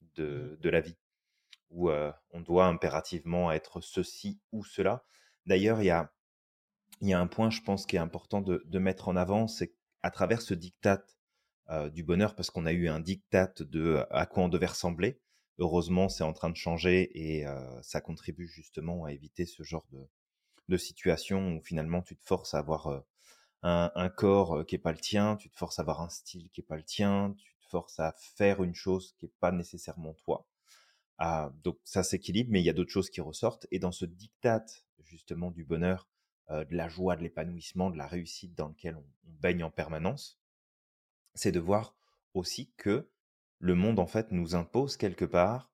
mmh. de, de, la vie, où on doit impérativement être ceci ou cela. D'ailleurs, il y a il y a un point, je pense, qui est important de, mettre en avant, c'est à travers ce diktat du bonheur, parce qu'on a eu un diktat de à quoi on devait ressembler. Heureusement, c'est en train de changer et ça contribue justement à éviter ce genre de, de situation où finalement tu te forces à avoir un, corps qui n'est pas le tien, tu te forces à avoir un style qui n'est pas le tien, tu te forces à faire une chose qui n'est pas nécessairement toi. Ah, donc ça s'équilibre, mais il y a d'autres choses qui ressortent. Et dans ce diktat justement du bonheur, euh, de la joie, de l'épanouissement, de la réussite dans lequel on, baigne en permanence, c'est de voir aussi que le monde en fait nous impose quelque part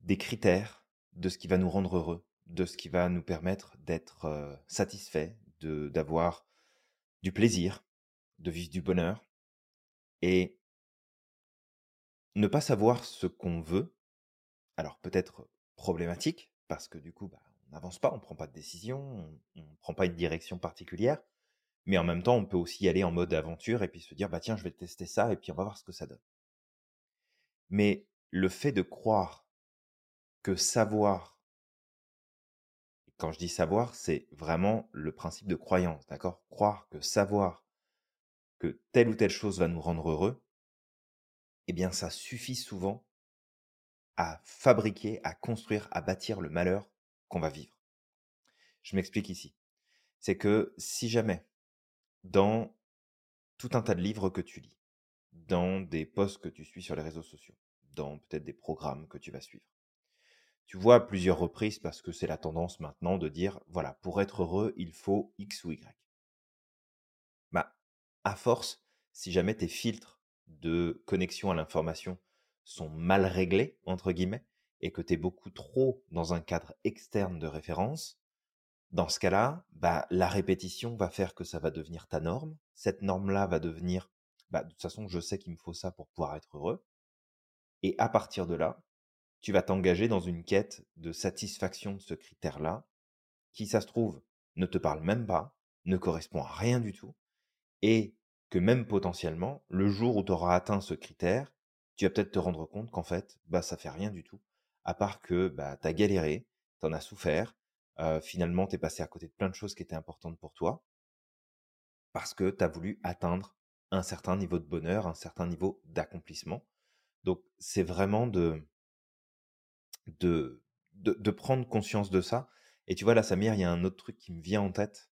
des critères de ce qui va nous rendre heureux, de ce qui va nous permettre d'être euh, satisfait, de d'avoir du plaisir, de vivre du bonheur. Et ne pas savoir ce qu'on veut, alors peut-être problématique, parce que du coup, bah, on n'avance pas, on ne prend pas de décision, on ne prend pas une direction particulière, mais en même temps, on peut aussi y aller en mode aventure et puis se dire, bah tiens, je vais tester ça et puis on va voir ce que ça donne. Mais le fait de croire que savoir, quand je dis savoir, c'est vraiment le principe de croyance, d'accord? Croire que savoir que telle ou telle chose va nous rendre heureux, eh bien ça suffit souvent à fabriquer, à construire, à bâtir le malheur qu'on va vivre. Je m'explique ici. C'est que si jamais, dans tout un tas de livres que tu lis, dans des posts que tu suis sur les réseaux sociaux, dans peut-être des programmes que tu vas suivre, tu vois à plusieurs reprises, parce que c'est la tendance maintenant de dire, voilà, pour être heureux, il faut X ou Y. Bah, à force, si jamais tes filtres de connexion à l'information sont mal réglés, entre guillemets, et que tu es beaucoup trop dans un cadre externe de référence, dans ce cas-là, bah, la répétition va faire que ça va devenir ta norme. Cette norme-là va devenir, bah, de toute façon, je sais qu'il me faut ça pour pouvoir être heureux. Et à partir de là, tu vas t'engager dans une quête de satisfaction de ce critère-là, qui, ça se trouve, ne te parle même pas, ne correspond à rien du tout, et que même potentiellement, le jour où tu auras atteint ce critère, tu vas peut-être te rendre compte qu'en fait, bah, ça fait rien du tout, à part que bah, tu as galéré, tu en as souffert, finalement, tu es passé à côté de plein de choses qui étaient importantes pour toi, parce que tu as voulu atteindre un certain niveau de bonheur, un certain niveau d'accomplissement. Donc, c'est vraiment de, de, de, prendre conscience de ça. Et tu vois, là, Samir, il y a un autre truc qui me vient en tête.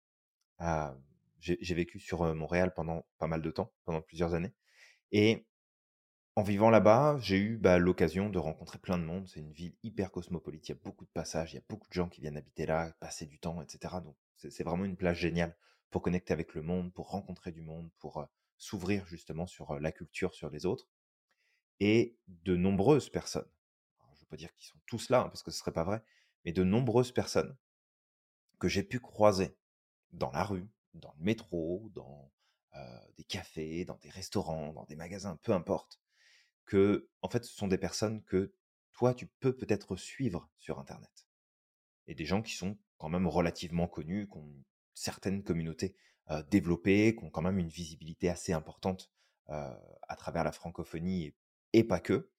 Ah, j'ai vécu sur Montréal pendant pas mal de temps, pendant plusieurs années. Et en vivant là-bas, j'ai eu bah, l'occasion de rencontrer plein de monde. C'est une ville hyper cosmopolite. Il y a beaucoup de passages, il y a beaucoup de gens qui viennent habiter là, passer du temps, etc. Donc, c'est vraiment une plage géniale pour connecter avec le monde, pour rencontrer du monde, pour s'ouvrir justement sur la culture, sur les autres. Et de nombreuses personnes, je ne veux pas dire qu'ils sont tous là, hein, parce que ce serait pas vrai, mais de nombreuses personnes que j'ai pu croiser dans la rue, dans le métro, dans des cafés, dans des restaurants, dans des magasins, peu importe, que, en fait, ce sont des personnes que toi, tu peux peut-être suivre sur Internet. Et des gens qui sont quand même relativement connus, qui ont certaines communautés développées, qui ont quand même une visibilité assez importante à travers la francophonie et, pas que.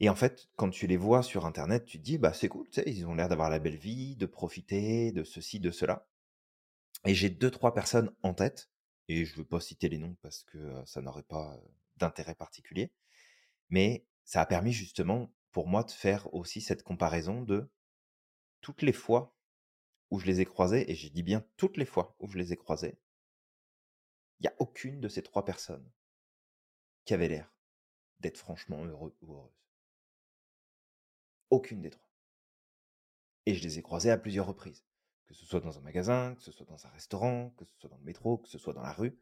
Et en fait, quand tu les vois sur Internet, tu te dis, bah c'est cool, ils ont l'air d'avoir la belle vie, de profiter de ceci, de cela. Et j'ai deux, trois personnes en tête, et je ne veux pas citer les noms parce que ça n'aurait pas d'intérêt particulier. Mais ça a permis justement pour moi de faire aussi cette comparaison de toutes les fois où je les ai croisés, et j'ai dit bien toutes les fois où je les ai croisés, il n'y a aucune de ces trois personnes qui avait l'air d'être franchement heureux ou heureuse. Aucune des trois. Et je les ai croisés à plusieurs reprises. Que ce soit dans un magasin, que ce soit dans un restaurant, que ce soit dans le métro, que ce soit dans la rue,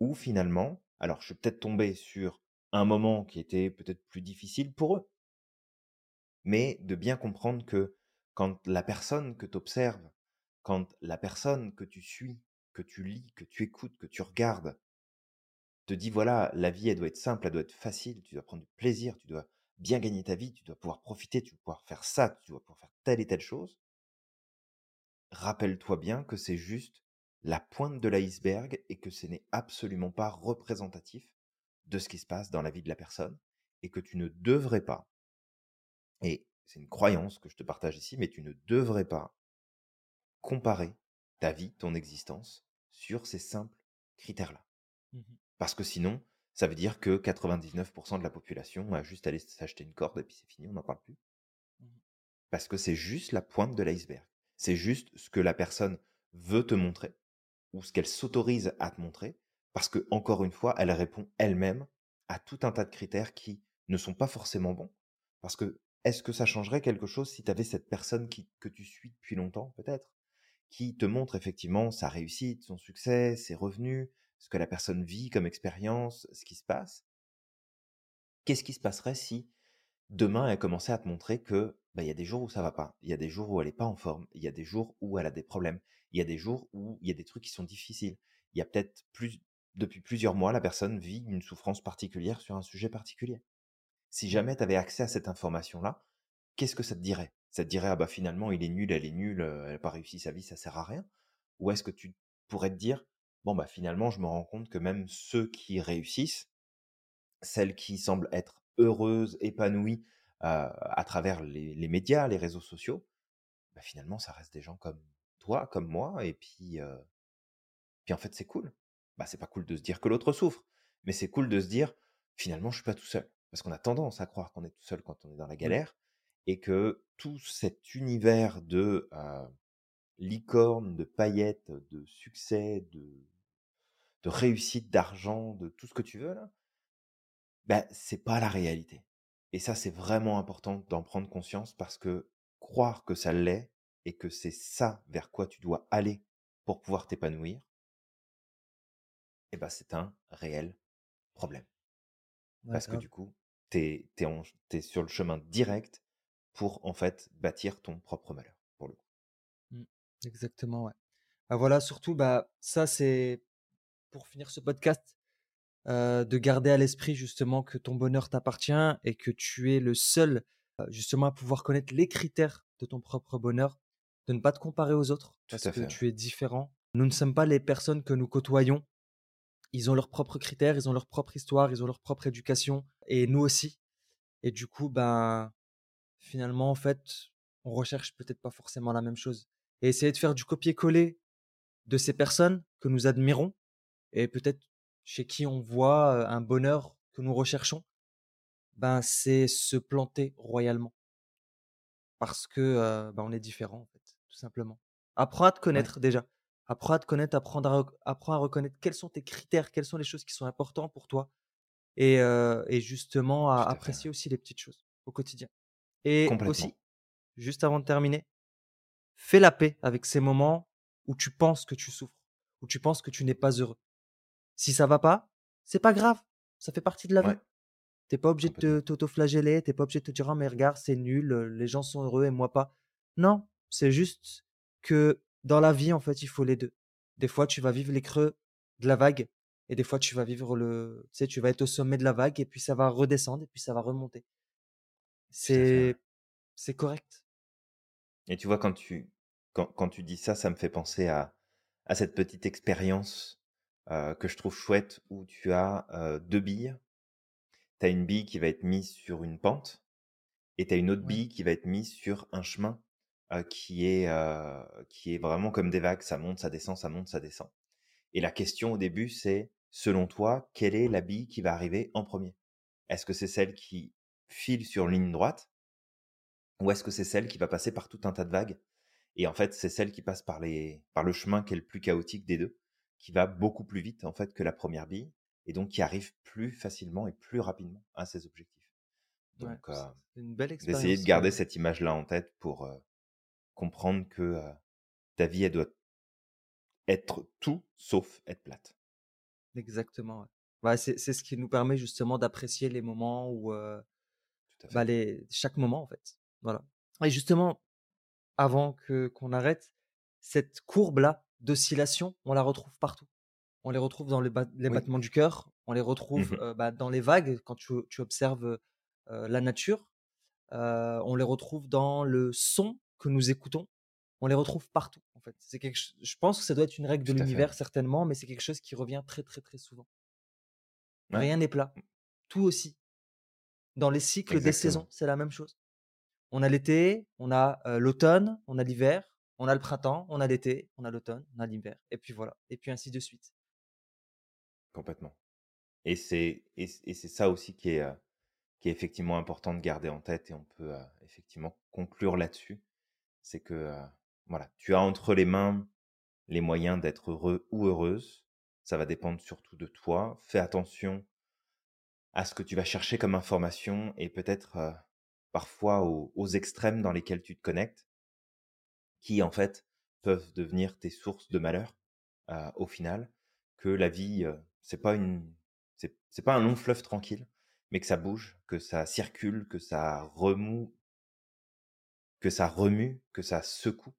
où finalement, alors je suis peut-être tombé sur un moment qui était peut-être plus difficile pour eux, mais de bien comprendre que quand la personne que tu observes, quand la personne que tu suis, que tu lis, que tu écoutes, que tu regardes, te dit voilà, la vie, elle doit être simple, elle doit être facile, tu dois prendre du plaisir, tu dois bien gagner ta vie, tu dois pouvoir profiter, tu dois pouvoir faire ça, tu dois pouvoir faire telle et telle chose. Rappelle-toi bien que c'est juste la pointe de l'iceberg et que ce n'est absolument pas représentatif de ce qui se passe dans la vie de la personne et que tu ne devrais pas, et c'est une croyance que je te partage ici, mais tu ne devrais pas comparer ta vie, ton existence sur ces simples critères-là. Mmh Parce que sinon, ça veut dire que 99% de la population a juste allé s'acheter une corde et puis c'est fini, on n'en parle plus. Mmh Parce que c'est juste la pointe de l'iceberg. C'est juste ce que la personne veut te montrer ou ce qu'elle s'autorise à te montrer, parce que, encore une fois, elle répond elle-même à tout un tas de critères qui ne sont pas forcément bons. Parce que, est-ce que ça changerait quelque chose si tu avais cette personne qui, que tu suis depuis longtemps, peut-être, qui te montre effectivement sa réussite, son succès, ses revenus, ce que la personne vit comme expérience, ce qui se passe Qu'est-ce qui se passerait si demain elle commençait à te montrer que bah, il y a des jours où ça va pas, il y a des jours où elle est pas en forme, il y a des jours où elle a des problèmes, il y a des jours où il y a des trucs qui sont difficiles. Il y a peut-être depuis plusieurs mois, la personne vit une souffrance particulière sur un sujet particulier. Si jamais tu avais accès à cette information-là, qu'est-ce que ça te dirait? Ça te dirait, ah bah finalement, il est nul, elle est nulle, elle n'a pas réussi sa vie, ça sert à rien? Ou est-ce que tu pourrais te dire, bon bah finalement, je me rends compte que même ceux qui réussissent, celles qui semblent être heureuses, épanouies à travers les, médias, les réseaux sociaux, bah finalement, ça reste des gens comme toi, comme moi, et puis, puis en fait, c'est cool. Bah, c'est pas cool de se dire que l'autre souffre, mais c'est cool de se dire, finalement, je suis pas tout seul. Parce qu'on a tendance à croire qu'on est tout seul quand on est dans la galère, et que tout cet univers de licorne, de paillettes, de succès, de, de réussite, d'argent, de tout ce que tu veux, là, ben, c'est pas la réalité. Et ça, c'est vraiment important d'en prendre conscience parce que croire que ça l'est et que c'est ça vers quoi tu dois aller pour pouvoir t'épanouir, eh ben, c'est un réel problème. parce que du coup, tu es, es, sur le chemin direct pour en fait bâtir ton propre malheur, pour le coup. Mmh. exactement, ouais. Bah, voilà, surtout, bah, ça, c'est pour finir ce podcast, de garder à l'esprit justement que ton bonheur t'appartient et que tu es le seul justement à pouvoir connaître les critères de ton propre bonheur, de ne pas te comparer aux autres parce que tu es différent. Nous ne sommes pas les personnes que nous côtoyons. Ils ont leurs propres critères, ils ont leur propre histoire, ils ont leur propre éducation et nous aussi. Et du coup, ben finalement en fait, on recherche peut-être pas forcément la même chose. Et essayer de faire du copier-coller de ces personnes que nous admirons et peut-être chez qui on voit un bonheur que nous recherchons, ben c'est se planter royalement. Parce que ben on est différent, en fait, tout simplement. Apprends à te connaître déjà. Apprends à te connaître, apprendre à, apprends à reconnaître quels sont tes critères, quelles sont les choses qui sont importantes pour toi. Et, et justement, à apprécier aussi les petites choses au quotidien. Et aussi, juste avant de terminer, fais la paix avec ces moments où tu penses que tu souffres, où tu penses que tu n'es pas heureux. Si ça va pas, c'est pas grave. Ça fait partie de la vie. T'es pas obligé de t'auto-flageller, t'es pas obligé de te dire «Oh mais regarde, c'est nul, les gens sont heureux et moi pas». Non, c'est juste que dans la vie, en fait, il faut les deux. Des fois, tu vas vivre les creux de la vague et des fois, tu vas vivre le. Tu sais, tu vas être au sommet de la vague et puis ça va redescendre et puis ça va remonter. C'est c'est correct. Et tu vois, quand tu, quand, quand tu dis ça, ça me fait penser à, à cette petite expérience que je trouve chouette où tu as deux billes. Tu as une bille qui va être mise sur une pente et tu as une autre bille qui va être mise sur un chemin qui, est, qui est vraiment comme des vagues. Ça monte, ça descend, ça monte, ça descend. Et la question au début, c'est selon toi, quelle est la bille qui va arriver en premier? Est-ce que c'est celle qui file sur ligne droite ou est-ce que c'est celle qui va passer par tout un tas de vagues? Et en fait, c'est celle qui passe par, les, par le chemin qui est le plus chaotique des deux qui va beaucoup plus vite en fait que la première bille et donc qui arrive plus facilement et plus rapidement à ses objectifs. Donc, euh, une belle expérience. D'essayer de garder cette image-là en tête pour euh, comprendre que euh, ta vie, elle doit être tout sauf être plate. Exactement. Ouais. c'est ce qui nous permet justement d'apprécier les moments où bah, les, chaque moment en fait. Voilà. Et justement, avant que qu'on arrête, cette courbe là d'oscillation, on la retrouve partout. On les retrouve dans les, battements du cœur, on les retrouve mmh bah, dans les vagues quand tu, observes la nature, on les retrouve dans le son que nous écoutons, on les retrouve partout en fait. C'est quelque, je pense que ça doit être une règle de l'univers certainement, mais c'est quelque chose qui revient très très très souvent. Rien n'est plat, tout aussi. Dans les cycles des saisons, c'est la même chose. On a l'été, on a l'automne, on a l'hiver, on a le printemps, on a l'été, on a l'automne, on a l'hiver, et puis voilà, et puis ainsi de suite. Complètement. Et c'est et, c'est ça aussi qui est euh, qui est effectivement important de garder en tête et on peut euh, effectivement conclure là-dessus, c'est que voilà, tu as entre les mains les moyens d'être heureux ou heureuse. Ça va dépendre surtout de toi. Fais attention à ce que tu vas chercher comme information et peut-être parfois aux extrêmes dans lesquels tu te connectes qui en fait peuvent devenir tes sources de malheur au final, que la vie c'est pas une c'est pas un long fleuve tranquille, mais que ça bouge, que ça circule, que ça remue, que ça remue, que ça secoue.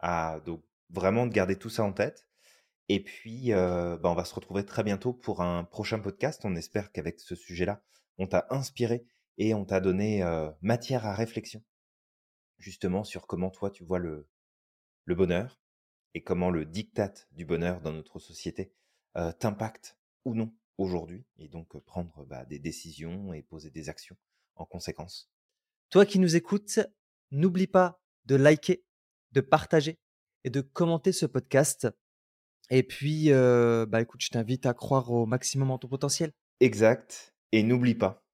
Ah, donc vraiment de garder tout ça en tête. Et puis, bah, on va se retrouver très bientôt pour un prochain podcast. On espère qu'avec ce sujet-là, on t'a inspiré et on t'a donné euh, matière à réflexion, justement sur comment toi tu vois le, le bonheur et comment le diktat du bonheur dans notre société euh, t'impacte ou non aujourd'hui, et donc euh, prendre bah, des décisions et poser des actions en conséquence. Toi qui nous écoutes, n'oublie pas de liker, de partager et de commenter ce podcast. Et puis, euh, bah écoute, je t'invite à croire au maximum en ton potentiel. Exact. Et n'oublie pas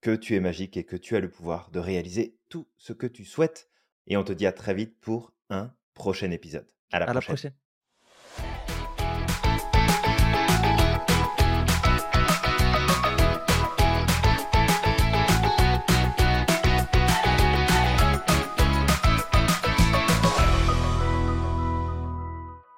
que tu es magique et que tu as le pouvoir de réaliser tout ce que tu souhaites. Et on te dit à très vite pour un prochain épisode. À la À la prochaine.